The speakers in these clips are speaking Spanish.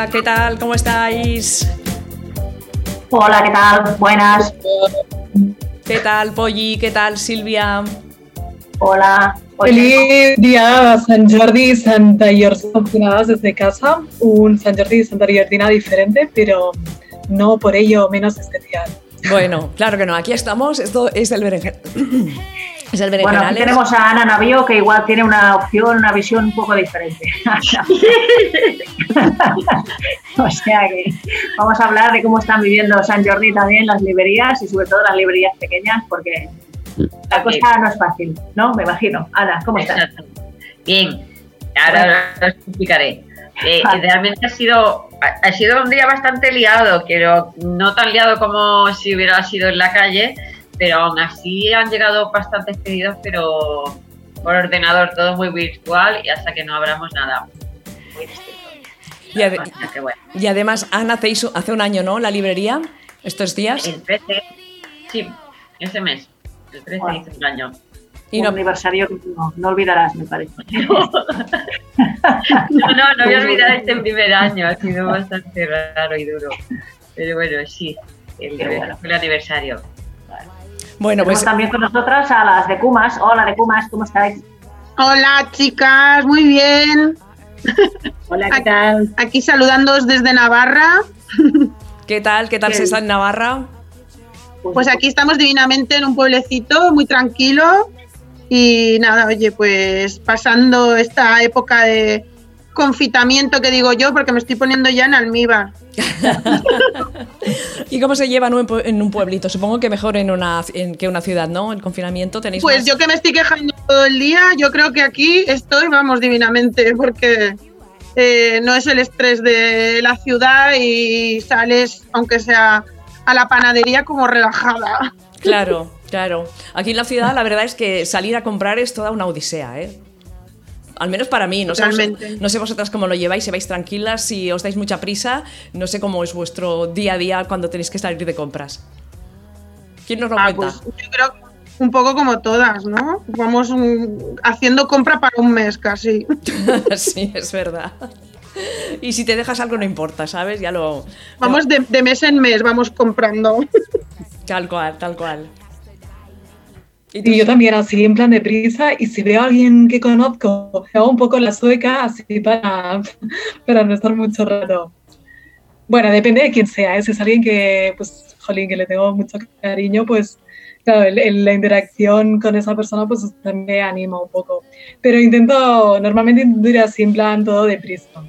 Hola, ¿qué tal? ¿Cómo estáis? Hola, ¿qué tal? Buenas. ¿Qué tal, Polly? ¿Qué tal, Silvia? Hola. Feliz día San Jordi y Santa Llordina desde casa. Un San Jordi y Santa Llordina diferente, pero no por ello menos especial. Bueno, claro que no. Aquí estamos. Esto es el berenjenal. Es el bueno, aquí tenemos a Ana Navío que igual tiene una opción, una visión un poco diferente. o sea que vamos a hablar de cómo están viviendo San Jordi también las librerías y sobre todo las librerías pequeñas porque la cosa no es fácil, ¿no? Me imagino. Ana, ¿cómo estás? Bien, ahora lo explicaré. Eh, realmente ha sido, ha sido un día bastante liado, pero no tan liado como si hubiera sido en la calle, pero aún así han llegado bastantes pedidos, pero por ordenador, todo muy virtual y hasta que no abramos nada. Muy Y, además, Ana, hace, hace un año, ¿no? La librería, estos días. El 13, sí, ese mes. El 13 hizo un año. Y un aniversario que no, olvidarás, me parece. no, no, no voy a olvidar este primer año, ha sido bastante raro y duro. Pero bueno, sí, el, fue el aniversario. Bueno, pues también con nosotras a las de Cumas. Hola de Cumas, ¿cómo estáis? Hola chicas, muy bien. Hola, ¿qué tal? Aquí saludándoos desde Navarra. ¿Qué tal? ¿Qué tal se está en Navarra? Pues aquí estamos divinamente en un pueblecito muy tranquilo y nada, oye, pues pasando esta época de confitamiento que digo yo, porque me estoy poniendo ya en almíbar. ¿Y cómo se lleva en un pueblito? Supongo que mejor en una que una ciudad, ¿no? El confinamiento tenéis. Pues yo que me estoy quejando todo el día, yo creo que aquí estoy, vamos, divinamente, porque eh, no es el estrés de la ciudad y sales, aunque sea a la panadería, como relajada. Claro, claro. Aquí en la ciudad la verdad es que salir a comprar es toda una odisea, ¿eh? Al menos para mí, no sé, no sé vosotras cómo lo lleváis, si vais tranquilas, si os dais mucha prisa, no sé cómo es vuestro día a día cuando tenéis que salir de compras. ¿Quién nos lo ah, cuenta? Pues yo creo un poco como todas, ¿no? Vamos haciendo compra para un mes casi. sí, es verdad. Y si te dejas algo no importa, ¿sabes? Ya lo... Vamos de, de mes en mes, vamos comprando. Tal cual, tal cual. Y yo también así en plan de prisa y si veo a alguien que conozco, hago un poco la sueca así para, para no estar mucho rato. Bueno, depende de quién sea, ¿eh? si es alguien que, pues, jolín, que le tengo mucho cariño, pues, claro, la interacción con esa persona, pues, también me anima un poco. Pero intento, normalmente intento ir así en plan todo deprisa,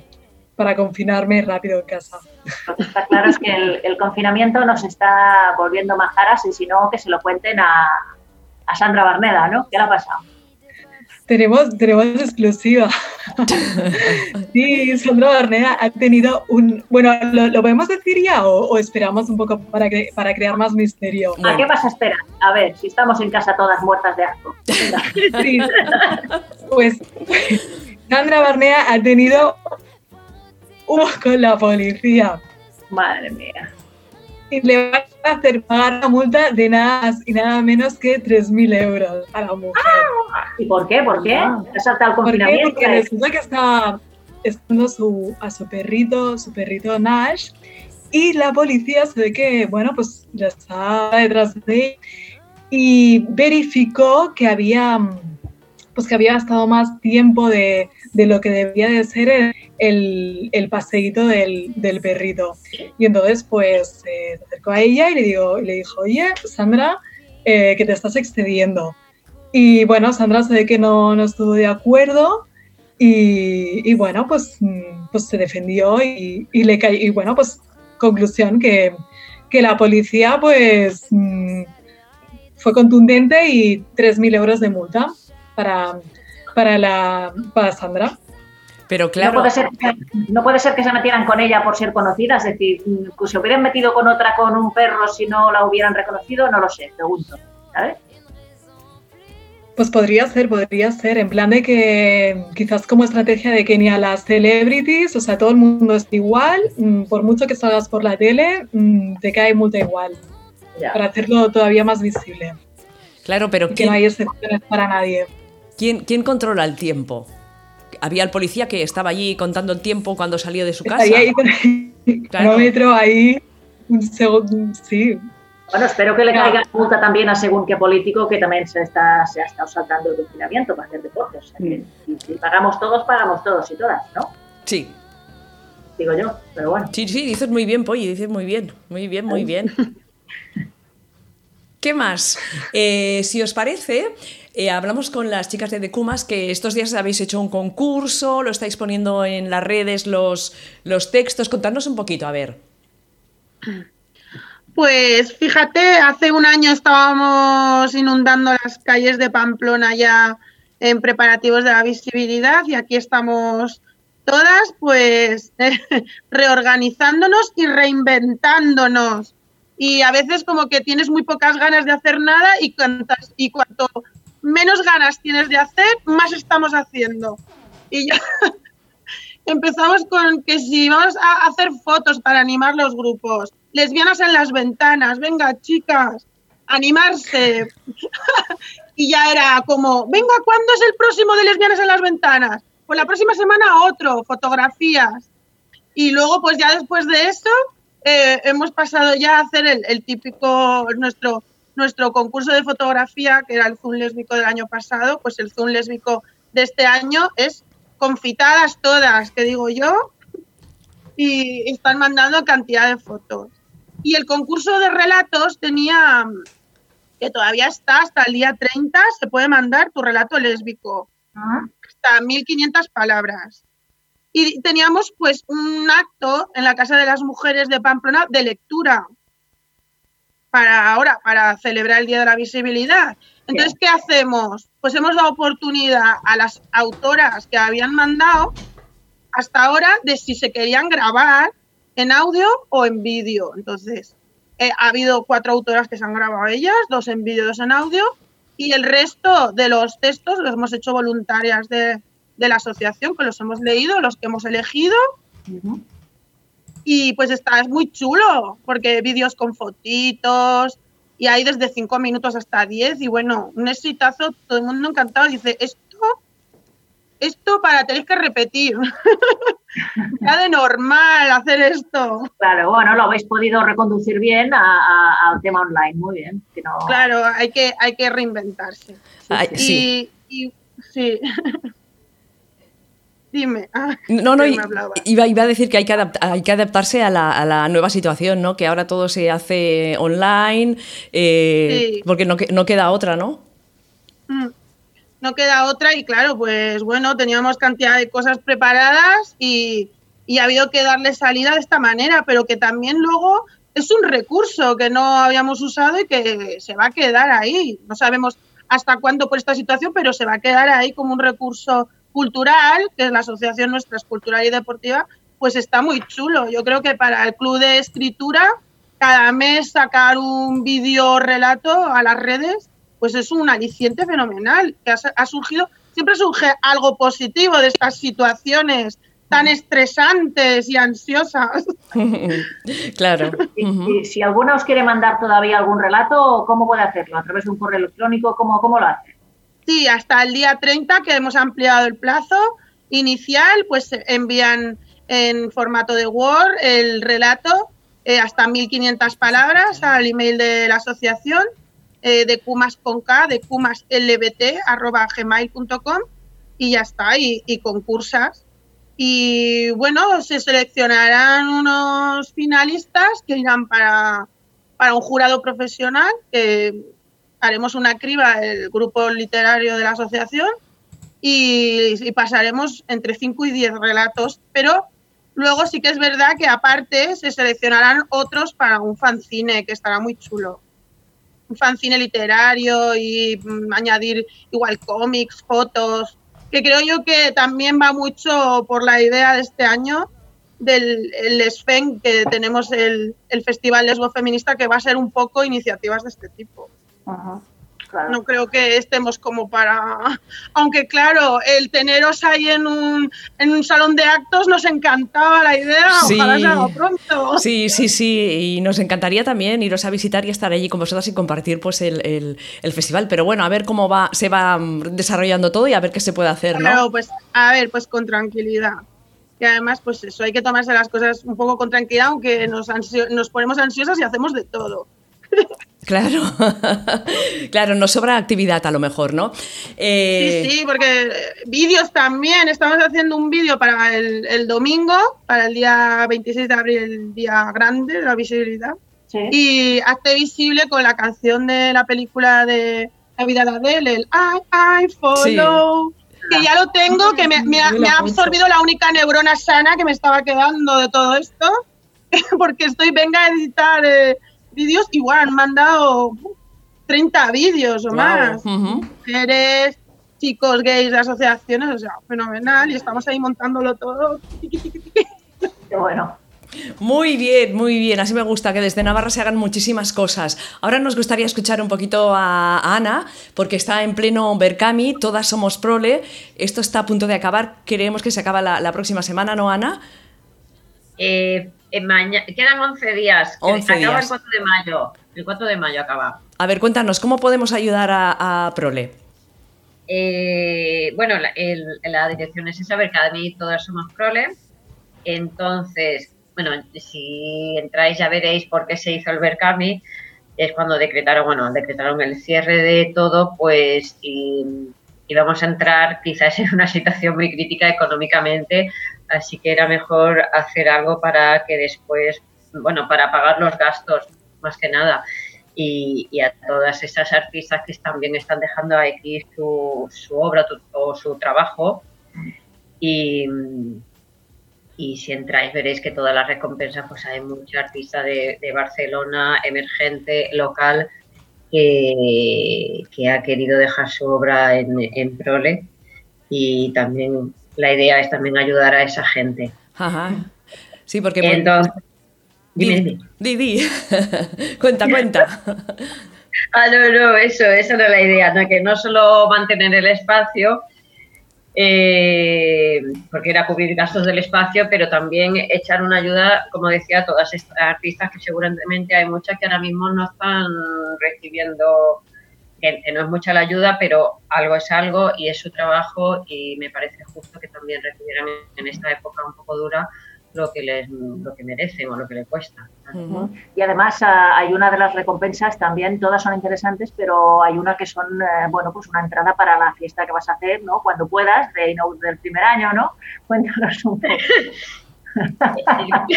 para confinarme rápido en casa. Lo que está claro es que el, el confinamiento nos está volviendo majaras y si no, que se lo cuenten a, a Sandra Barneda, ¿no? ¿Qué le ha pasado? Tenemos, tenemos exclusiva. sí, Sandra Barneda ha tenido un... Bueno, ¿lo, podemos decir ya o, esperamos un poco para, para crear más misterio? ¿A qué vas a esperar? A ver, si estamos en casa todas muertas de asco. sí. Pues Sandra Barneda ha tenido un con la policía. Madre mía y le van a hacer pagar una multa de nada más y nada menos que 3.000 euros a la mujer. ¿Y por qué? ¿Por qué? Ah. el confinamiento? Porque resulta que estaba esperando su, a su perrito, su perrito Nash, y la policía se ve que, bueno, pues ya estaba detrás de él y verificó que había, pues que había gastado más tiempo de, de lo que debía de ser el, el paseíto del, del, perrito. Y entonces, pues, se acercó a ella y le, digo, y le dijo, oye, Sandra, eh, que te estás excediendo. Y bueno, Sandra se ve que no, no estuvo de acuerdo y, y, bueno, pues, pues se defendió y, y le cayó. Y bueno, pues conclusión que, que la policía pues mm, fue contundente y 3.000 euros de multa para, para, la, para Sandra. Pero claro. No puede, ser, no puede ser que se metieran con ella por ser conocida, es decir, que se hubieran metido con otra con un perro si no la hubieran reconocido, no lo sé, pregunto. ¿Sabes? Pues podría ser, podría ser, en plan de que quizás como estrategia de que ni a las celebrities, o sea, todo el mundo es igual, mm, por mucho que salgas por la tele, mm, te cae multa igual, para hacerlo todavía más visible. Claro, pero que no hay excepciones para nadie. ¿Quién, controla el tiempo? había el policía que estaba allí contando el tiempo cuando salió de su casa. ahí con el cronómetro ahí, un segundo, sí. Bueno, espero que le caiga multa también a según qué político que también se, está, se ha estado saltando el confinamiento para hacer deportes. O sea, que, si, pagamos todos, pagamos todos y todas, ¿no? Sí. Digo yo, pero bueno. Sí, sí, dices muy bien, Polly, dices muy bien, muy bien, muy bien. ¿Qué más? Eh, si os parece, eh, hablamos con las chicas de Decumas que estos días habéis hecho un concurso, lo estáis poniendo en las redes los, los textos. Contadnos un poquito, a ver. Pues fíjate, hace un año estábamos inundando las calles de Pamplona ya en preparativos de la visibilidad y aquí estamos todas pues reorganizándonos y reinventándonos. Y a veces como que tienes muy pocas ganas de hacer nada y, y cuanto menos ganas tienes de hacer, más estamos haciendo. Y ya empezamos con que si vamos a hacer fotos para animar los grupos, lesbianas en las ventanas, venga chicas, animarse. y ya era como, venga, ¿cuándo es el próximo de lesbianas en las ventanas? Pues la próxima semana otro, fotografías. Y luego, pues ya después de eso, eh, hemos pasado ya a hacer el, el típico, nuestro nuestro concurso de fotografía, que era el Zoom lésbico del año pasado, pues el Zoom lésbico de este año es confitadas todas, que digo yo, y están mandando cantidad de fotos. Y el concurso de relatos tenía, que todavía está hasta el día 30, se puede mandar tu relato lésbico, ah. hasta 1500 palabras. Y teníamos pues un acto en la Casa de las Mujeres de Pamplona de lectura, para ahora, para celebrar el Día de la Visibilidad. Entonces, ¿qué hacemos? Pues hemos dado oportunidad a las autoras que habían mandado hasta ahora de si se querían grabar en audio o en vídeo. Entonces, eh, ha habido cuatro autoras que se han grabado ellas, dos en vídeo, dos en audio, y el resto de los textos los hemos hecho voluntarias de, la asociación, que los hemos leído, los que hemos elegido. Y pues está, es muy chulo, porque vídeos con fotitos y hay desde 5 minutos hasta 10 y bueno, un exitazo, todo el mundo encantado. Dice, esto, esto para tener que repetir. ya de normal hacer esto. Claro, bueno, lo habéis podido reconducir bien al tema online, muy bien. Claro, hay que, hay que reinventarse. sí. y sí. Dime. Ah, no, no, iba, iba, a decir que hay que, hay que adaptarse a la, nueva situación, ¿no? Que ahora todo se hace online, eh, porque no, no, queda otra, ¿no? Mm. No queda otra y claro, pues bueno, teníamos cantidad de cosas preparadas y, y ha habido que darle salida de esta manera, pero que también luego es un recurso que no habíamos usado y que se va a quedar ahí. No sabemos hasta cuándo por esta situación, pero se va a quedar ahí como un recurso cultural, que es la asociación nuestra es cultural y deportiva, pues está muy chulo. Yo creo que para el club de escritura, cada mes sacar un vídeo relato a las redes, pues es un aliciente fenomenal, que ha, surgido, siempre surge algo positivo de estas situaciones tan estresantes y ansiosas. claro. Y, si alguno os quiere mandar todavía algún relato, ¿cómo puede hacerlo? ¿A través de un correo electrónico? ¿Cómo, cómo lo hace? Sí, hasta el día 30 que hemos ampliado el plazo inicial, pues envían en formato de Word el relato eh, hasta 1.500 palabras al email de la asociación eh, de Kumas con K, de kumaslbt, arroba gmail.com y ya está, y, y, concursas. Y bueno, se seleccionarán unos finalistas que irán para, para un jurado profesional que haremos una criba el grupo literario de la asociación y, pasaremos entre 5 y 10 relatos, pero luego sí que es verdad que aparte se seleccionarán otros para un fanzine que estará muy chulo. Un fanzine literario y mm, añadir igual cómics, fotos, que creo yo que también va mucho por la idea de este año del el SFEN, que tenemos el, el Festival Lesbo Feminista, que va a ser un poco iniciativas de este tipo. No creo que estemos como para... Aunque claro, el teneros ahí en un, en un salón de actos nos encantaba la idea, sí. ojalá se haga pronto. Sí, sí, sí, y nos encantaría también iros a visitar y estar allí con vosotras y compartir pues el, el, festival. Pero bueno, a ver cómo va, se va desarrollando todo y a ver qué se puede hacer, ¿no? Claro, pues a ver, pues con tranquilidad. Y además, pues eso, hay que tomarse las cosas un poco con tranquilidad, aunque nos, nos ponemos ansiosas y hacemos de todo. Claro, claro, nos sobra actividad a lo mejor, ¿no? Eh, sí, sí, porque vídeos también. Estamos haciendo un vídeo para el, domingo, para el día 26 de abril, el día grande de la visibilidad. Y hazte visible con la canción de la película de La vida de Adele, el I, I follow. Que ya lo tengo, que me, ha, me ha absorbido la única neurona sana que me estaba quedando de todo esto, porque estoy, venga a editar. Eh, vídeos, igual han mandado 30 vídeos o más. Mujeres, chicos gays de asociaciones, o sea, fenomenal. Y estamos ahí montándolo todo. Qué bueno. Muy bien, muy bien. Así me gusta que desde Navarra se hagan muchísimas cosas. Ahora nos gustaría escuchar un poquito a Ana, porque está en pleno Berkami, todas somos prole. Esto está a punto de acabar. Queremos que se acaba la, la próxima semana, ¿no, Ana? Eh, quedan 11 días. 11 acaba el 4 de mayo. El 4 de mayo acaba. A ver, cuéntanos, ¿cómo podemos ayudar a, Prole? Eh, bueno, la, dirección es esa, Academy, todas somos Prole. Entonces, bueno, si entráis ya veréis por qué se hizo el Berkami. Es cuando decretaron, bueno, decretaron el cierre de todo, pues y, íbamos a entrar quizás en una situación muy crítica económicamente así que era mejor hacer algo para que después, bueno, para pagar los gastos más que nada. Y, a todas esas artistas que también están dejando aquí su, obra o su trabajo. Y, si entráis veréis que todas las recompensas, pues hay mucha artista de, Barcelona, emergente, local, que, ha querido dejar su obra en Prole y también la idea es también ayudar a esa gente. Ajá. Sí, porque... Entonces, dime, di, di, cuenta, cuenta. ah, no, no, eso, esa no es la idea, ¿no? que no solo mantener el espacio, eh, porque era cubrir gastos del espacio, pero también echar una ayuda, como decía, a todas estas artistas que seguramente hay muchas que ahora mismo no están recibiendo que, no es mucha la ayuda, pero algo es algo y es su trabajo y me parece justo que también recibieran en esta época un poco dura lo que les lo que merecen o lo que les cuesta. Y además ah, hay una de las recompensas también, todas son interesantes, pero hay una que son, eh, bueno, pues una entrada para la fiesta que vas a hacer, ¿no? Cuando puedas, de, del primer año, ¿no? Cuéntanos un poco.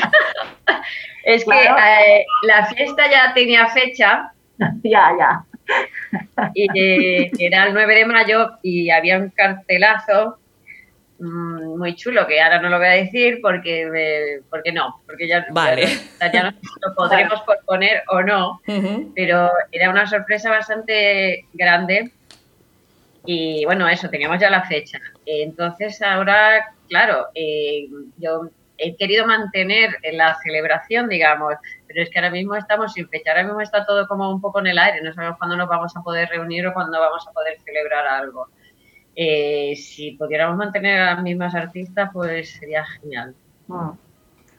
es que eh, la fiesta ya tenía fecha. ya, ya y que era el 9 de mayo y había un cartelazo mm, muy chulo que ahora no lo voy a decir porque porque no porque ya, vale. ya, no lo podremos poner o no pero era una sorpresa bastante grande. Y bueno eso teníamos ya la fecha. Entonces ahora claro eh, yo he querido mantener la celebración, digamos, pero es que ahora mismo estamos sin fecha, ahora mismo está todo como un poco en el aire, no sabemos cuándo nos vamos a poder reunir o cuándo vamos a poder celebrar algo. Eh, si pudiéramos mantener a las mismas artistas, pues sería genial. Mm.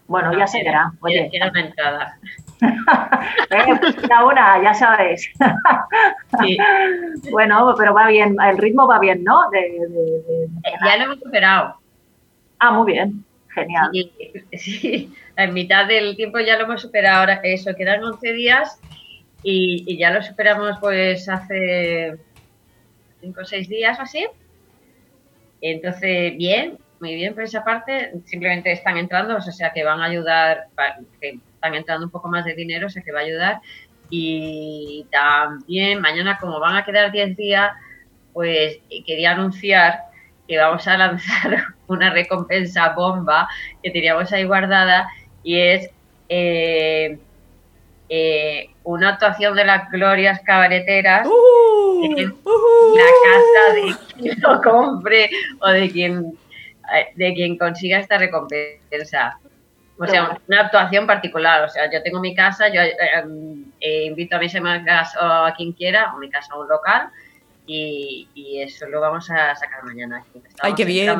Bueno, ya se verá. Oye. Quiero una entrada. eh, una, ya sabes. sí. Bueno, pero va bien, el ritmo va bien, ¿no? Eh, ya lo hemos superado. Ah, muy bien. Genial. Sí, en mitad del tiempo ya lo hemos superado. Ahora eso, quedan 11 días y, ya lo superamos pues hace 5 o 6 días o así. Entonces, bien, muy bien por esa parte. Simplemente están entrando, o sea que van a ayudar, que están entrando un poco más de dinero, o sea que va a ayudar. Y también mañana, como van a quedar 10 días, pues quería anunciar que vamos a lanzar una recompensa bomba que teníamos ahí guardada y es eh, eh, una actuación de las glorias cabareteras uh, en uh. la casa de quien lo compre o de quien, de quien consiga esta recompensa. O sea, una actuación particular. O sea, yo tengo mi casa, yo eh, eh, invito a mis amigas o a quien quiera, o mi casa a un local, y, eso lo vamos a sacar mañana. Ay, qué bien.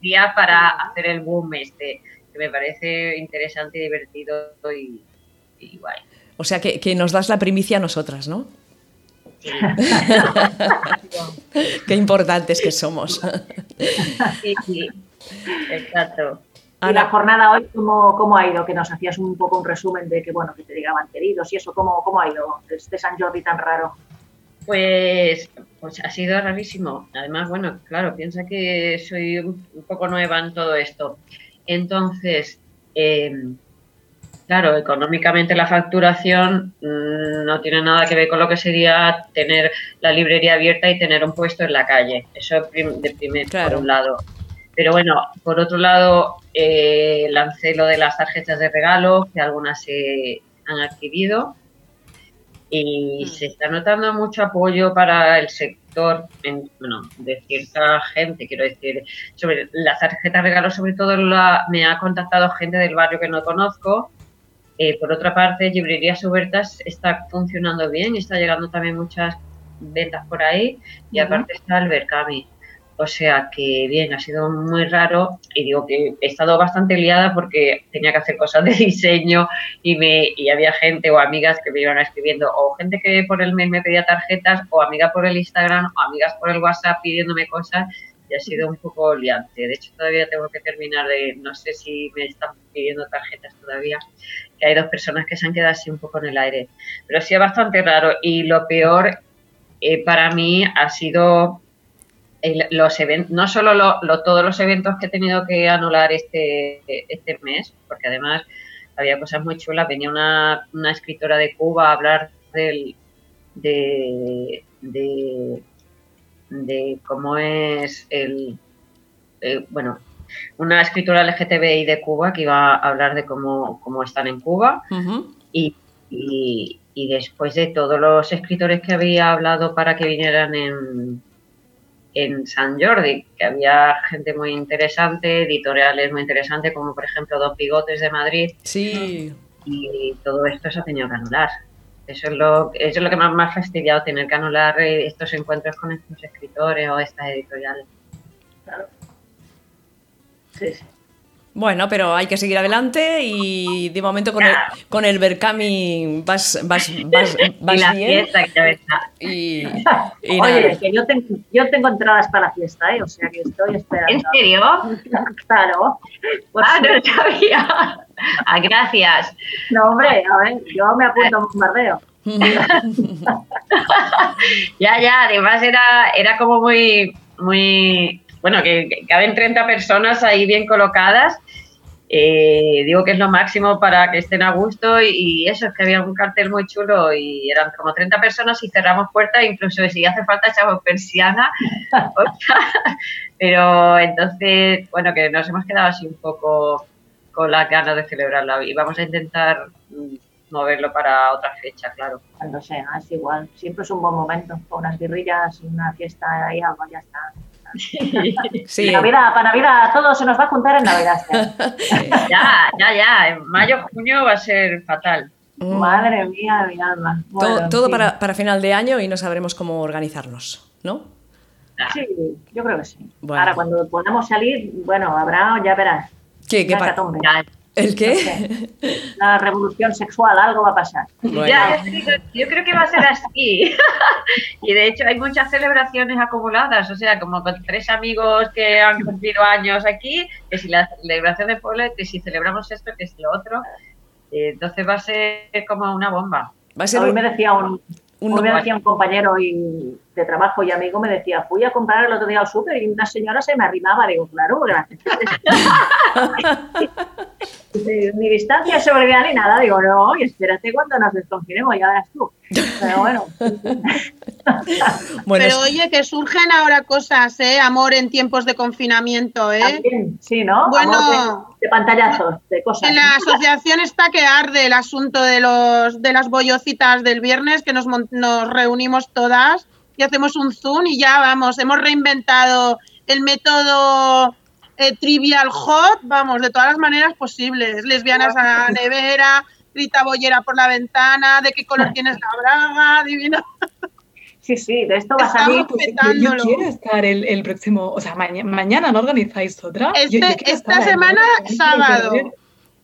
días para hacer el boom este, que me parece interesante y divertido y, y guay. O sea, que, que, nos das la primicia a nosotras, ¿no? Sí. qué importantes que somos. sí, sí, exacto. ¿Y la jornada hoy cómo, cómo, ha ido? Que nos hacías un poco un resumen de que, bueno, que te llegaban queridos y eso, ¿cómo, cómo ha ido este San Jordi tan raro? Pues, pues ha sido rarísimo. Además, bueno, claro, piensa que soy un poco nueva en todo esto. Entonces, em, claro, económicamente la facturación mm, no tiene nada que ver con lo que sería tener la librería abierta y tener un puesto en la calle. Eso de primer, por un lado. Pero bueno, por otro lado, eh, lancé lo de las tarjetas de regalo, que algunas se han adquirido. Y mm. se está notando mucho apoyo para el sector, bueno, de cierta gente, quiero decir, sobre las tarjetas regalo, sobre todo me ha contactado gente del barrio que no conozco. Eh, por otra parte, Librerías Hubertas está funcionando bien, está llegando también muchas ventas por ahí y aparte está el Berkami. O sea que bien, ha sido muy raro y digo que he estado bastante liada porque tenía que hacer cosas de diseño y, me, y había gente o amigas que me iban escribiendo o gente que por el mail me pedía tarjetas o amigas por el Instagram o amigas por el WhatsApp pidiéndome cosas y ha sido un poco liante. De hecho, todavía tengo que terminar de, no sé si me están pidiendo tarjetas todavía, que hay dos personas que se han quedado así un poco en el aire. Pero sí es bastante raro y lo peor eh, para mí ha sido los eventos, no solo todos los eventos que he tenido que anular este, este mes, porque además había cosas muy chulas, venía una, escritora de Cuba a hablar del, de, de, cómo es el, eh, bueno, una escritora LGTBI de Cuba que iba a hablar de cómo, cómo están en Cuba. Y, y después de todos los escritores que había hablado para que vinieran en en San Jordi, que había gente muy interesante, editoriales muy interesantes, como por ejemplo Dos Bigotes de Madrid. Sí. Y todo esto se ha tenido que anular. Eso es lo, eso es lo que más me ha fastidiado, tener que anular estos encuentros con estos escritores o estas editoriales. Claro. Sí, sí. Bueno, pero hay que seguir adelante y de momento con el, con el Berkami vas, vas, vas, vas y la bien. Fiesta que y, y Oye, que yo tengo, yo tengo entradas para la fiesta, ¿eh? o sea que estoy esperando. ¿En serio? claro. Pues ah, no lo sabía. Ah, gracias. No, hombre, a ver, yo me apunto a un bombardeo. ya, ya, además era, era como muy, muy bueno, que, caben 30 personas ahí bien colocadas. Eh, digo que es lo máximo para que estén a gusto y, eso, es que había un cartel muy chulo y eran como 30 personas y cerramos puertas, incluso si hace falta echamos persiana. Pero entonces, bueno, que nos hemos quedado así un poco con las ganas de celebrarla y vamos a intentar moverlo para otra fecha, claro. Cuando sea, es igual. Siempre es un buen momento, con unas guerrillas, una fiesta y algo, ya está. Sí. Navidad, para Navidad, todo se nos va a juntar en Navidad. ya, ya, ya. En mayo, junio va a ser fatal. Mm. Madre mía, mi alma. todo, para, para, final de año y no sabremos cómo organizarnos, ¿no? Sí, yo creo que sí. Ahora, cuando podamos salir, bueno, habrá, ya verás. ¿Qué? ¿Qué ¿El qué? La revolución sexual, algo va a pasar. Ya, yo, creo que va a ser así. y de hecho hay muchas celebraciones acumuladas, o sea, como con tres amigos que han cumplido años aquí, que si la celebración de pueblo, que si celebramos esto, que si lo otro. Eh, entonces va a ser como una bomba. Va a ser Hoy me decía un, un, me decía un compañero y, de trabajo y amigo, me decía, fui a comprar el otro día al súper y una señora se me arrimaba. Digo, claro, gracias. ni distancia seguridad ni nada. Digo, no, y espérate cuando nos desconfinemos, ya verás tú. Pero bueno. Pero oye, que surgen ahora cosas, ¿eh? Amor en tiempos de confinamiento, ¿eh? sí, ¿no? Bueno, de, pantallazos, de cosas. En la asociación está que arde el asunto de, los, de las bollocitas del viernes, que nos, nos reunimos todas y hacemos un zoom y ya vamos, hemos reinventado el método eh, trivial hot, vamos, de todas las maneras posibles. Lesbianas a nevera, Rita Bollera por la ventana, de qué color tienes la braga, divino. Sí, sí, de esto va a salir. Pues, yo, quiero estar el, el, próximo, o sea, mañana no organizáis otra. Este, esta semana, sábado.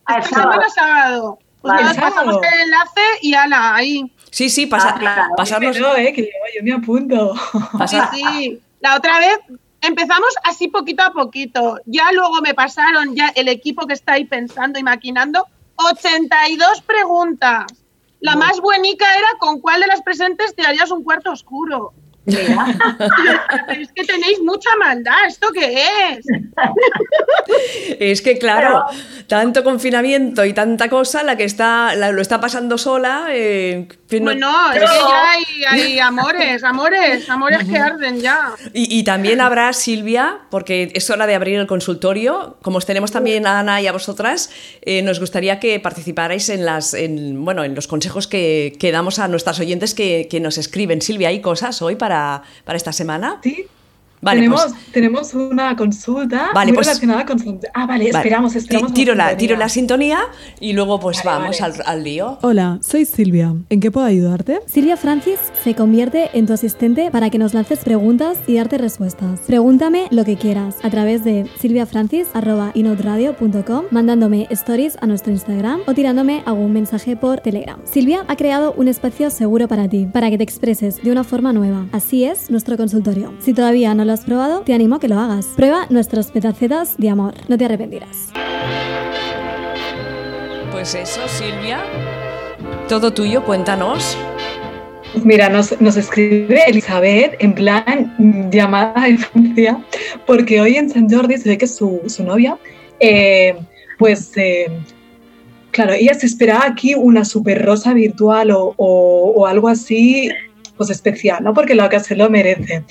Esta semana, sábado. Pues nos pasamos el enlace y ala, ahí. Sí, sí, pasa, ah, pasarnos. No, eh, que yo, me apunto. Sí, sí. La otra vez empezamos así poquito a poquito. Ya luego me pasaron ya el equipo que está ahí pensando y maquinando 82 preguntas. La más buenica era con cuál de las presentes te harías un cuarto oscuro. es que tenéis mucha maldad, ¿esto qué es? es que claro, tanto confinamiento y tanta cosa, la que está, lo está pasando sola. Eh, bueno, es que ya hay, amores, amores, amores que arden ya. Y, también habrá Silvia, porque es hora de abrir el consultorio. Como os tenemos también a Ana y a vosotras, eh, nos gustaría que participarais en las, bueno, en los consejos que, damos a nuestras oyentes que, que nos escriben. Silvia, ¿hay cosas hoy para para, esta semana? Tenemos, pues- tenemos una consulta muy pues- relacionada con... Ah, vale, esperamos, esperamos. Tiro la, tiro la sintonía y luego pues vamos al, lío. Hola, soy Silvia. ¿En qué puedo ayudarte? Silvia Francis se convierte en tu asistente para que nos lances preguntas y darte respuestas. Pregúntame lo que quieras a través de silviafrancis.inoutradio.com mandándome stories a nuestro Instagram o tirándome algún mensaje por Telegram. Silvia ha creado un espacio seguro para ti, para que te expreses de una forma nueva. Así es nuestro consultorio. Si todavía no lo has probado, te animo a que lo hagas. Prueba nuestros petacetas de amor, no te arrepentirás. Pues eso, Silvia. Todo tuyo, cuéntanos. Pues mira, nos, escribe Elizabeth en plan llamada de infancia, porque hoy en San Jordi se ve que su, novia, eh, pues, eh, claro, ella se esperaba aquí una super rosa virtual o, o, algo así, pues especial, ¿no? Porque la que se lo merece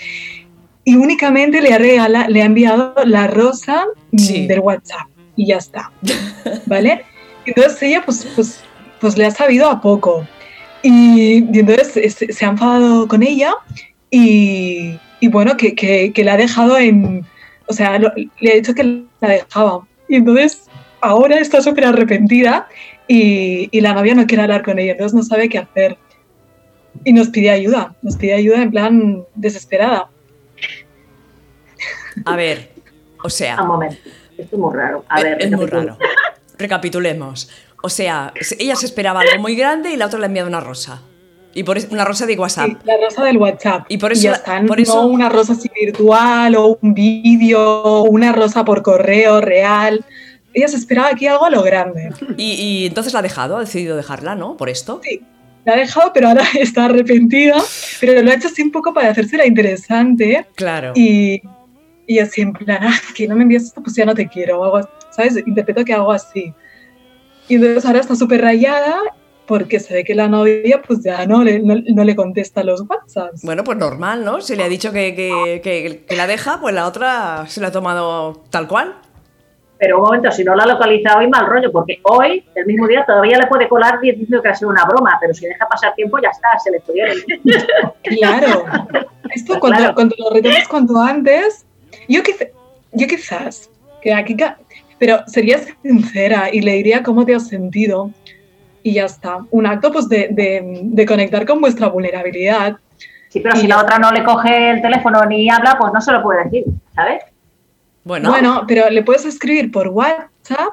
y únicamente le ha, regala, le ha enviado la rosa mm, del WhatsApp y ya está, ¿vale? Entonces ella pues, pues, pues le ha sabido a poco y, entonces se, ha enfadado con ella y, y bueno, que, que, la ha dejado en, o sea, le ha dicho que la dejaba y entonces ahora está súper arrepentida y, y la novia no quiere hablar con ella, entonces no sabe qué hacer y nos pide ayuda, nos pide ayuda en plan desesperada. A ver, o sea. Un momento, esto es muy raro. A ver, es muy raro. Recapitulemos. O sea, ella se esperaba algo muy grande y la otra le ha enviado una rosa. Y por una rosa de WhatsApp. la rosa del WhatsApp. Y por eso, por eso... no una rosa así virtual o un vídeo una rosa por correo real. Ella se esperaba aquí algo a lo grande. Y, y, entonces la ha dejado, ha decidido dejarla, ¿no? Por esto. Sí, la ha dejado, pero ahora está arrepentida. Pero lo ha hecho así un poco para hacerse la interesante. Claro. Y, y así en plan, ah, que no me envíes esto, pues ya no te quiero, o algo, ¿sabes? Interpreto que hago así. Y entonces ahora está súper rayada porque se ve que la novia pues ya no le, no, le contesta los WhatsApps. Bueno, pues normal, ¿no? Se le ha dicho que, que, que, la deja, pues la otra se la ha tomado tal cual. Pero un momento, si no la ha localizado, y mal rollo, porque hoy, el mismo día, todavía le puede colar diciendo que ha sido una broma, pero si deja pasar tiempo, ya está, se le pudieron. Claro. Esto cuando, cuando lo retomas cuanto antes, yo, yo quizás, que aquí, pero sería sincera y le diría cómo te has sentido y ya está. Un acto pues de, de, conectar con vuestra vulnerabilidad. Sí, pero si la otra no le coge el teléfono ni habla, pues no se lo puede decir, ¿sabes? Bueno. bueno, pero le puedes escribir por WhatsApp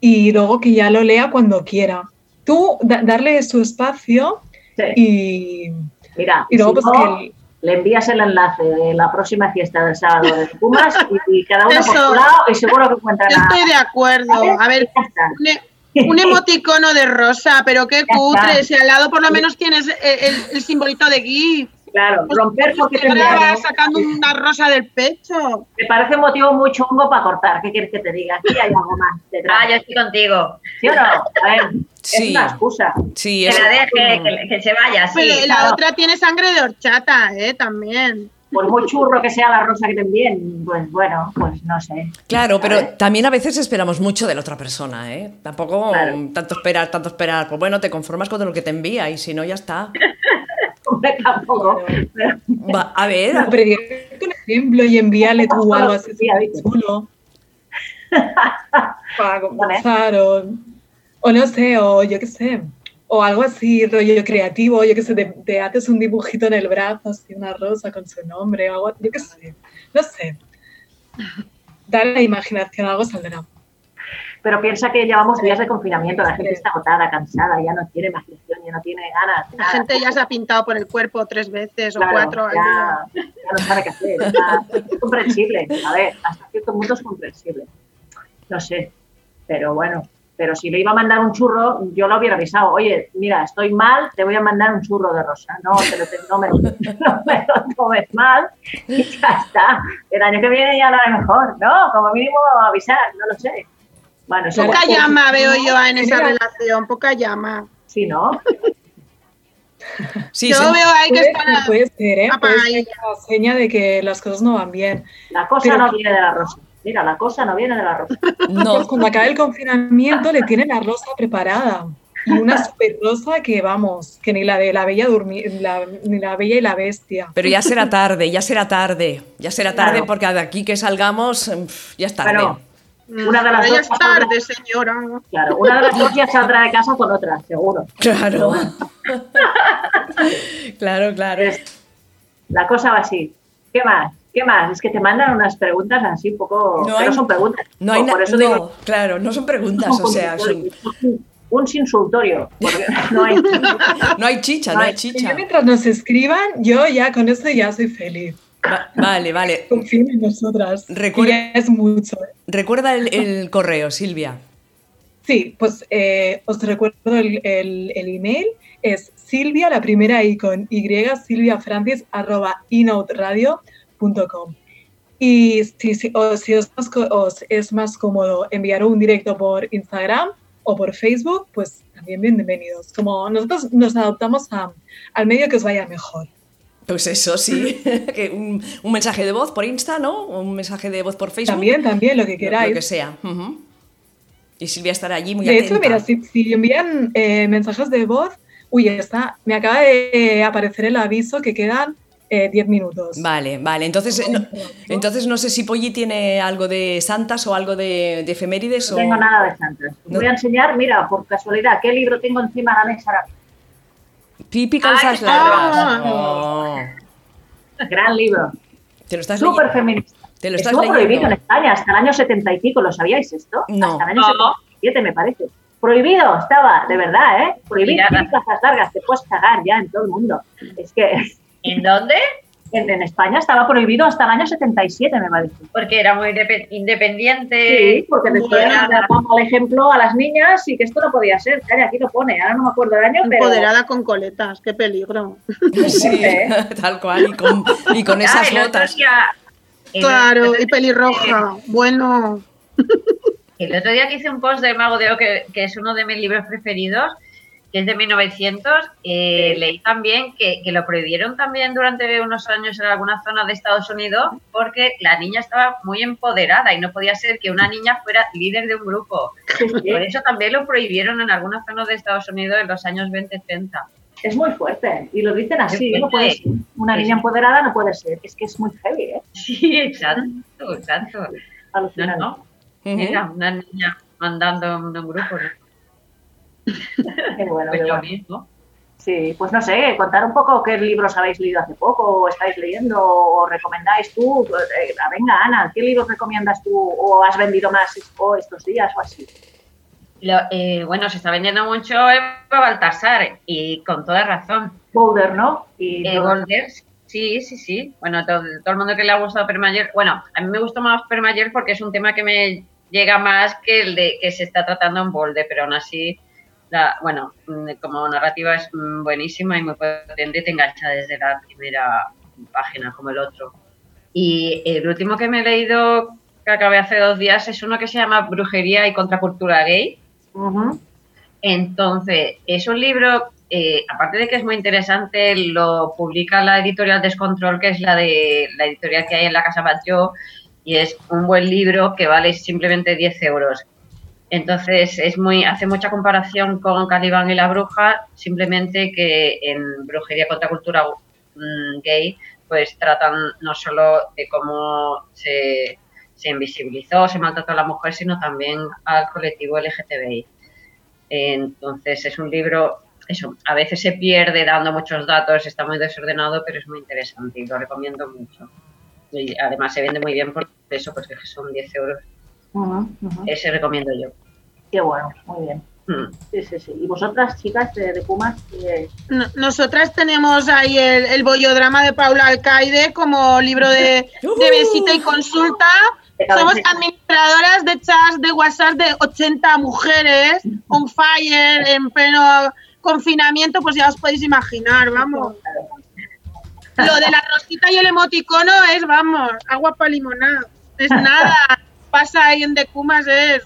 y luego que ya lo lea cuando quiera. Tú darle su espacio y, Mira, y luego pues que le envías el enlace de la próxima fiesta del sábado de Pumas y, cada uno por su lado y seguro que encuentran Estoy de acuerdo. A ver, un, emoticono de rosa, pero qué cutre. Si al lado por lo menos tienes el, el simbolito de GIF. Claro, romper porque te sacando una rosa del pecho. Me parece un motivo muy chungo para cortar. ¿Qué quieres que te diga? Aquí hay algo más detrás. Ah, yo estoy contigo. ¿Sí o no? A ver, es una excusa. Sí, que la deje, que, se vaya. Sí, la otra tiene sangre de horchata, ¿eh? También por muy churro que sea la rosa que te envíen, pues bueno, pues no sé. Claro, pero también a veces esperamos mucho de la otra persona, ¿eh? Tampoco tanto esperar, tanto esperar. Pues bueno, te conformas con lo que te envía y si no, ya está. tampoco. a ver. No, pero un ejemplo y envíale tú algo así chulo. para comenzar o, o no sé, o yo qué sé, o algo así, rollo creativo, yo qué sé, te, haces un dibujito en el brazo, así una rosa con su nombre, o algo, yo qué sé, no sé. Dale la imaginación, algo saldrá. Pero piensa que llevamos días de confinamiento, la gente está agotada, cansada, ya no tiene imaginación, ya no tiene ganas. La gente ya se ha pintado por el cuerpo tres veces o cuatro. Ya, ya, no sabe qué hacer. es comprensible, a ver, hasta cierto punto es comprensible. No sé, pero bueno, pero si le iba a mandar un churro, yo lo hubiera avisado. Oye, mira, estoy mal, te voy a mandar un churro de rosa. No, pero no, me, no me lo tomes mal y ya está. El año que viene ya lo haré mejor. No, como mínimo avisar, no lo sé. Bueno, poca llama veo yo en esa relación, poca llama. Sí, ¿no? Sí, yo veo ahí que está puede ser, ¿eh? Puede ser la seña de que las cosas no van bien. La cosa no viene de la rosa. Mira, la cosa no viene de la rosa. No. cuando acabe el confinamiento le tiene la rosa preparada. Y una super rosa que vamos, que ni la de la bella ni la bella y la bestia. Pero ya será tarde, ya será tarde, ya será tarde porque de aquí que salgamos ya es tarde. Una de las dos es tarde, señora. Claro, una de las dos ya saldrá de casa con otra, seguro. Claro. claro, claro. La cosa va así. ¿Qué más? ¿Qué más? Es que te mandan unas preguntas así un poco... No, no son preguntas. No hay nada. claro, no son preguntas, o sea, son... Un sinsultorio. No hay, no hay chicha, no hay chicha. mientras nos escriban, yo ya con esto ya soy feliz. Vale, vale. Confíen en nosotras. Recuerda, es mucho. ¿eh? Recuerda el, correo, Silvia. Sí, pues eh, os recuerdo el, el, email. Es Silvia, la primera I con Y, Silvia Francis, arroba Radio y si, si, os, es más cómodo enviar un directo por Instagram o por Facebook, pues también bienvenidos. Como nosotros nos adoptamos al medio que os vaya mejor. Pues eso, sí. un, mensaje de voz por Insta, ¿no? Un mensaje de voz por Facebook. También, también, lo que queráis. Lo, que sea. Y Silvia estará allí muy de atenta. De hecho, mira, si, envían eh, mensajes de voz, uy, está, me acaba de aparecer el aviso que quedan 10 eh, minutos. Vale, vale. Entonces no, entonces no sé si Polly tiene algo de santas o algo de, efemérides. No tengo nada de santas. Voy a enseñar, mira, por casualidad, ¿qué libro tengo encima de la mesa ahora? Pipi calzas largas. Oh. Gran libro. Te lo estás Súper feminista. Te lo estás Estuvo prohibido en España hasta el año 70 y pico, ¿lo sabíais esto? No. Hasta el año 77 me parece. Prohibido estaba, de verdad, ¿eh? Prohibido calzas largas, te puedes cagar ya en todo el mundo. Es que ¿En dónde? En, España estaba prohibido hasta el año 77, me parece. Porque era muy independiente. Sí, porque después damos el ejemplo a las niñas y que esto no podía ser. aquí lo pone, ahora no me acuerdo el año, Empoderada con coletas, qué peligro. Sí, tal cual, y con, esas botas. claro, y pelirroja, bueno. El otro día que hice un post de Mago de O, que, que es uno de mis libros preferidos, que es de 1900, eh, leí también que, lo prohibieron también durante unos años en algunas zonas de Estados Unidos porque la niña estaba muy empoderada y no podía ser que una niña fuera líder de un grupo. Por eso también lo prohibieron en algunas zonas de Estados Unidos en los años 20-30. Es muy fuerte y lo dicen así, no puede ser. Una niña empoderada no puede ser, es que es muy heavy, ¿eh? Sí, exacto, exacto. Alucinante. No, no. una niña mandando en un grupo. Qué bueno, Sí, pues no sé, contar un poco qué libros habéis leído hace poco, o estáis leyendo, o recomendáis tú. Eh, venga, Ana, ¿qué libros recomiendas tú o has vendido más estos días o así? Eh, bueno, se está vendiendo mucho Eva Baltasar y con toda razón. Boulder, ¿no? Y eh, Boulder, sí, sí, sí. Bueno, todo, el mundo que le ha gustado Permayer, bueno, a mí me gustó más Permayer porque es un tema que me llega más que el de que se está tratando en Boulder, pero aún así bueno, mm, como narrativa es mm, buenísima y muy potente, te engancha desde la primera página como el otro. Y el último que me he leído, que acabé hace dos días, es uno que se llama Brujería y Contracultura Gay. Entonces, es un libro, eh, aparte de que es muy interesante, lo publica la editorial Descontrol, que es la de la editorial que hay en la Casa Batlló, y es un buen libro que vale simplemente 10 euros. Entonces es muy, hace mucha comparación con Calibán y la bruja, simplemente que en brujería contra cultura mm, gay, pues tratan no solo de cómo se, se invisibilizó, se maltrató a la mujer, sino también al colectivo LGTBI. Entonces es un libro, eso, a veces se pierde dando muchos datos, está muy desordenado, pero es muy interesante y lo recomiendo mucho. Y además se vende muy bien por eso, porque son 10 euros. Ese recomiendo yo. Qué bueno, muy bien. Mm. Sí, sí, sí. ¿Y vosotras, chicas de, de Pumas? nosotras tenemos ahí el, el bollodrama de Paula Alcaide como libro de, de visita y consulta. Somos administradoras de chats de WhatsApp de 80 mujeres on fire en pleno confinamiento, pues ya os podéis imaginar, vamos. Lo de la rosita y el emoticono es, vamos, agua para limonada. Es nada. Pasa ahí en Decumas es.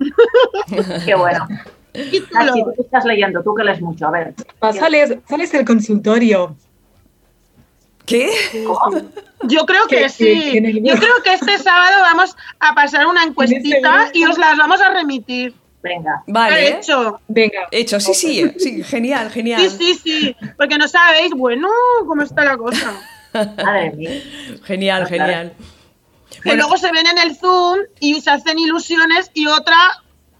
Qué bueno. tú estás leyendo, tú que lees mucho, a ver. Sales, sales del consultorio. ¿Qué? Yo creo que, sí. Yo creo que este sábado vamos a pasar una encuestita y os las vamos a remitir. Venga. Vale. Hecho. Venga. Hecho, sí, sí, sí, genial, genial. Sí, sí, sí. Porque no sabéis, bueno, cómo está la cosa. Madre mía. Genial, genial. Y luego se ven en el Zoom y se hacen ilusiones y otra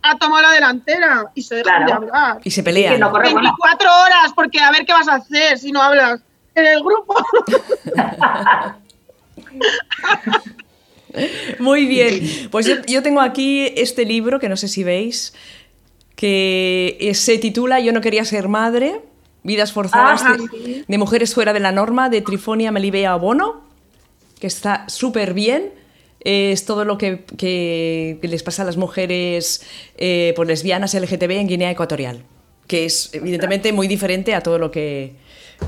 ha tomado la delantera y se dejan de hablar. Y se pelean. 24 horas, porque a ver qué vas a hacer si no hablas en el grupo. Muy bien. Pues yo, tengo aquí este libro que no sé si veis, que se titula Yo no quería ser madre, vidas forzadas de, mujeres fuera de la norma, de Trifonia Melibea Bono, que está súper bien. Es todo lo que, les pasa a las mujeres eh, por lesbianas LGTB en Guinea Ecuatorial, que es evidentemente muy diferente a todo lo que,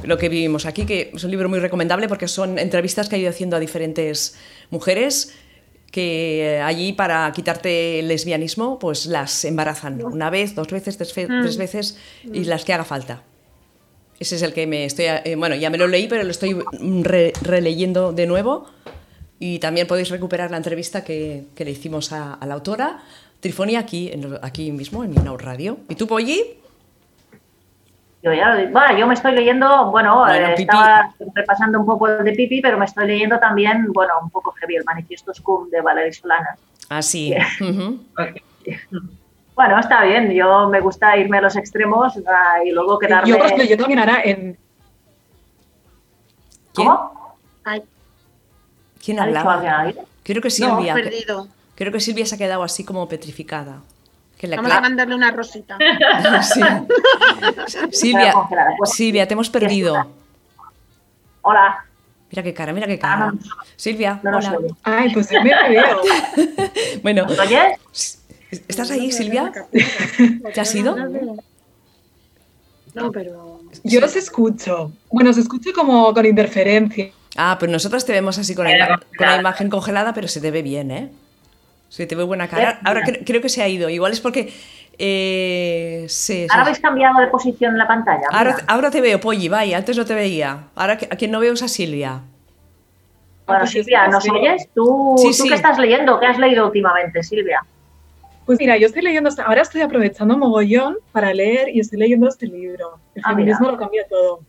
lo que vivimos aquí, que es un libro muy recomendable porque son entrevistas que ha ido haciendo a diferentes mujeres que allí para quitarte el lesbianismo pues las embarazan una vez, dos veces, tres, mm. veces y las que haga falta. Ese es el que me estoy... Eh, bueno, ya me lo leí, pero lo estoy releyendo de nuevo. Y también podéis recuperar la entrevista que, le hicimos a, la autora, Trifonia, aquí, aquí mismo, en Minau Radio. ¿Y tú, Polly? Yo bueno, yo me estoy leyendo, bueno, eh, estaba repasando un poco el de Pipi, pero me estoy leyendo también, bueno, un poco heavy, el Manifiesto Scum de Valery Solanas. Ah, sí. Bueno, está bien, yo me gusta irme a los extremos ah, y luego quedarme... Yo, yo también hará en... ¿Cómo? ¿Quién hablaba? Creo que Silvia. No, perdido. Creo que Silvia se ha quedado así como petrificada. Vamos a mandarle una rosita. Silvia, Silvia, te hemos perdido. Hola. Mira qué cara, mira qué cara. Ah, Silvia, hola. Ay, pues me veo. bueno. oyes? ¿Estás ahí, Silvia? ¿Te has ido? No, pero... Yo os escucho. Bueno, os escucho como con interferencia. Ah, pero nosotras te vemos así con la, con la imagen congelada, pero se te ve bien, ¿eh? Sí, te veo buena cara. Ahora creo, que se ha ido. Igual es porque. Eh, ahora habéis cambiado de posición en la pantalla. Ahora, te veo, Polly, vaya, antes no te veía. Ahora a quien no veo es a Silvia. Bueno, pues Silvia, ¿nos oyes? ¿Tú, qué estás leyendo? ¿Qué has leído últimamente, Silvia? Pues mira, yo estoy leyendo, ahora estoy aprovechando mogollón para leer y estoy leyendo este libro. El ah, feminismo lo cambia todo.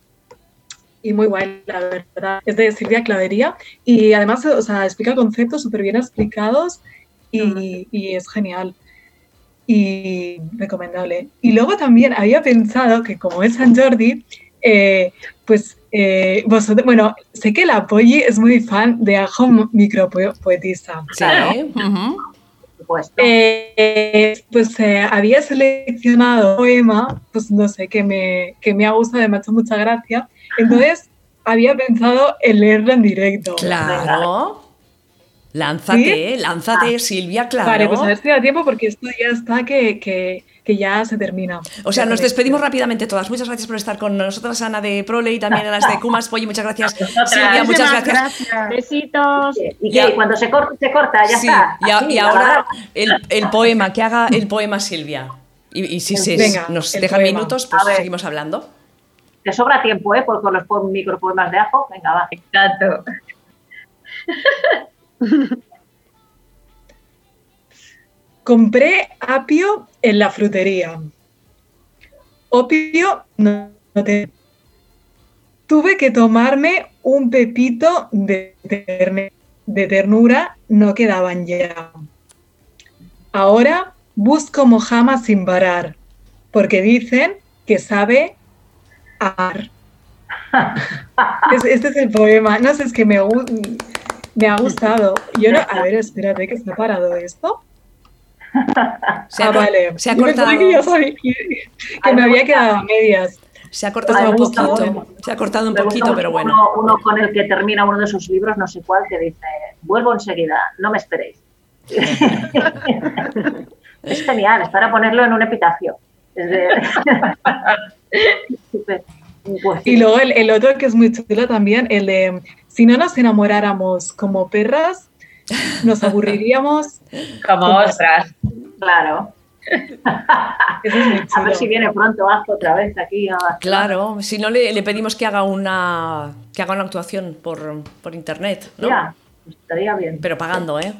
Y muy guay, la verdad. Es de Silvia Clavería y además, o sea, explica conceptos súper bien explicados y, es genial y recomendable. Y luego también había pensado que como es San Jordi, eh, pues eh, vosotros, bueno, sé que la Polly es muy fan de Ajo Micropoetisa. Sí, eh, pues había seleccionado un poema, pues no sé, que me, que me ha gustado, me ha hecho mucha gracia. Entonces había pensado en leerlo en directo. Claro. Lánzate, lánzate, ah. Silvia, claro. Vale, pues a ver si da tiempo porque esto ya está que, que, que ya se termina. O sea, nos despedimos rápidamente todas. Muchas gracias por estar con nosotras, Ana de Prole y también a las de Kumas Polly. Muchas gracias, Silvia. Muchas gracias. Besitos. Y, cuando se corta, se corta, ya está. Y, ahora el, el, poema, que haga el poema Silvia. Y, si se, nos dejan minutos, pues seguimos hablando. Te sobra tiempo, ¿eh? Por, con los micropoemas de ajo. Venga, va. Exacto. Compré apio en la frutería. Opio no, Tuve que tomarme un pepito de, de ternura no quedaban ya. Ahora busco Mojama sin parar, porque dicen que sabe amar. este es el poema. No sé, es que me, me ha gustado. Yo no, a ver, espérate, que se ha parado esto. Se ha, ah, vale. Se ha cortado. Que, que me había quedado a medias. Se ha cortado un poquito, se ha cortado un poquito, pero bueno. Uno, con el que termina uno de sus libros, no sé cuál, que dice, vuelvo enseguida, no me esperéis. es genial, es para ponerlo en un epitafio. Pues y luego el, el, otro que es muy chulo también, el de, si no nos enamoráramos como perras, nos aburriríamos. Como ostras. Claro. A ver si viene pronto bajo otra vez aquí. Claro, si no le, pedimos que haga una que haga una actuación por, por internet, ¿no? Ya, estaría bien. Pero pagando, ¿eh?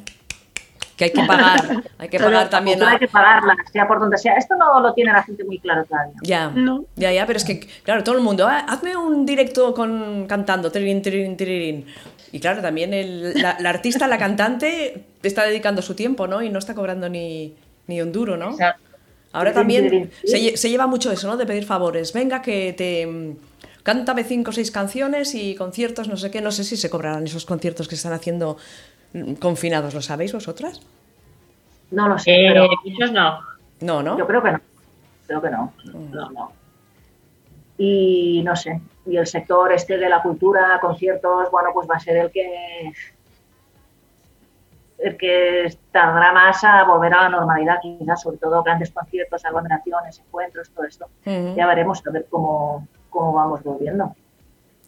Que hay que pagar, hay que pagar también. Hay que pagarla, sea por donde sea. Esto no lo tiene la gente muy claro todavía. Ya, no. ya, ya, pero es que, claro, todo el mundo, ah, hazme un directo con cantando, tirirín, tirirín, tirirín. Y claro, también el, la, la, artista, la cantante, está dedicando su tiempo, ¿no? Y no está cobrando ni, ni un duro, ¿no? Ahora también se, lleva mucho eso, ¿no? De pedir favores. Venga, que te mm, cántame cinco o seis canciones y conciertos, no sé qué. No sé si se cobrarán esos conciertos que están haciendo confinados. ¿Lo sabéis vosotras? No lo sé, eh, pero muchos no. No, ¿no? Yo creo que no. Creo que no. Mm. No, no. Y no sé. Y el sector este de la cultura, conciertos, bueno, pues va a ser el que el que tardará más a volver a la normalidad, quizás, sobre todo grandes conciertos, aglomeraciones, encuentros, todo esto. Ya veremos a ver cómo, cómo vamos volviendo.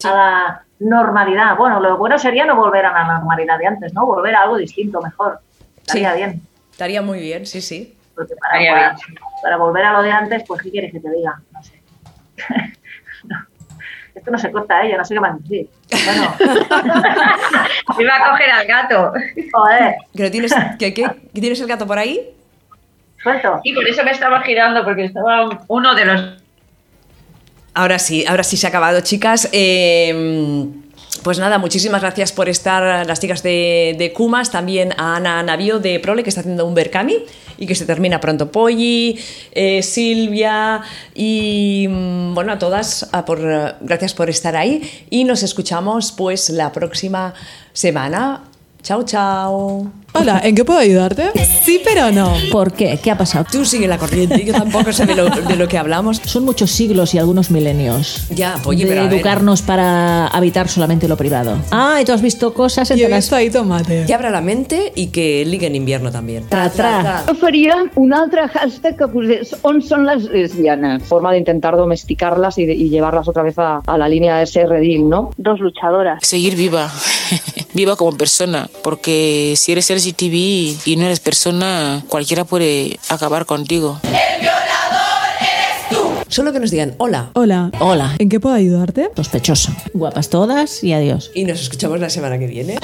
A la normalidad. Bueno, lo bueno sería no volver a la normalidad de antes, ¿no? Volver a algo distinto, mejor. Estaría bien. Estaría muy bien, sí, sí. Porque para, para, volver a lo de antes, pues, ¿qué quieres que te diga? No sé. esto no se corta, ¿eh? Yo no sé qué más decir. Bueno. Iba a coger al gato. Joder. tienes, ¿qué, qué, ¿Tienes el gato por ahí? Suelto. Y por eso me estaba girando, porque estaba uno de los... Ahora sí, ahora sí se ha acabado, chicas. Eh, pues nada, muchísimas gracias por estar las chicas de, de Kumas, también a Ana Navío de Prole, que está haciendo un Berkami y que se termina pronto. Polly, eh, Silvia y mm, bueno, a todas, por, gracias por estar ahí y nos escuchamos pues la próxima semana. Chao, chao. Hola, ¿en qué puedo ayudarte? Sí, pero no. ¿Por qué? ¿Qué ha pasado? Tú sigue la corriente, yo tampoco sé de lo, que hablamos. Son muchos siglos y algunos milenios. Ya, oye, de educarnos para habitar solamente lo privado. Ah, y tú has visto cosas entre las... ahí tomate. Que abra la mente y que ligue en invierno también. Tra, tra. Yo faria un altre hashtag que posés on son las lesbianas. Forma de intentar domesticarlas y, llevarlas otra vez a, a la línea de ese redil, ¿no? Dos luchadoras. Seguir viva, viva como persona, porque si eres TV y no eres persona, cualquiera puede acabar contigo. El violador eres tú. Solo que nos digan hola. Hola. Hola. ¿En qué puedo ayudarte? Sospechoso. Guapas todas y adiós. Y nos escuchamos la semana que viene.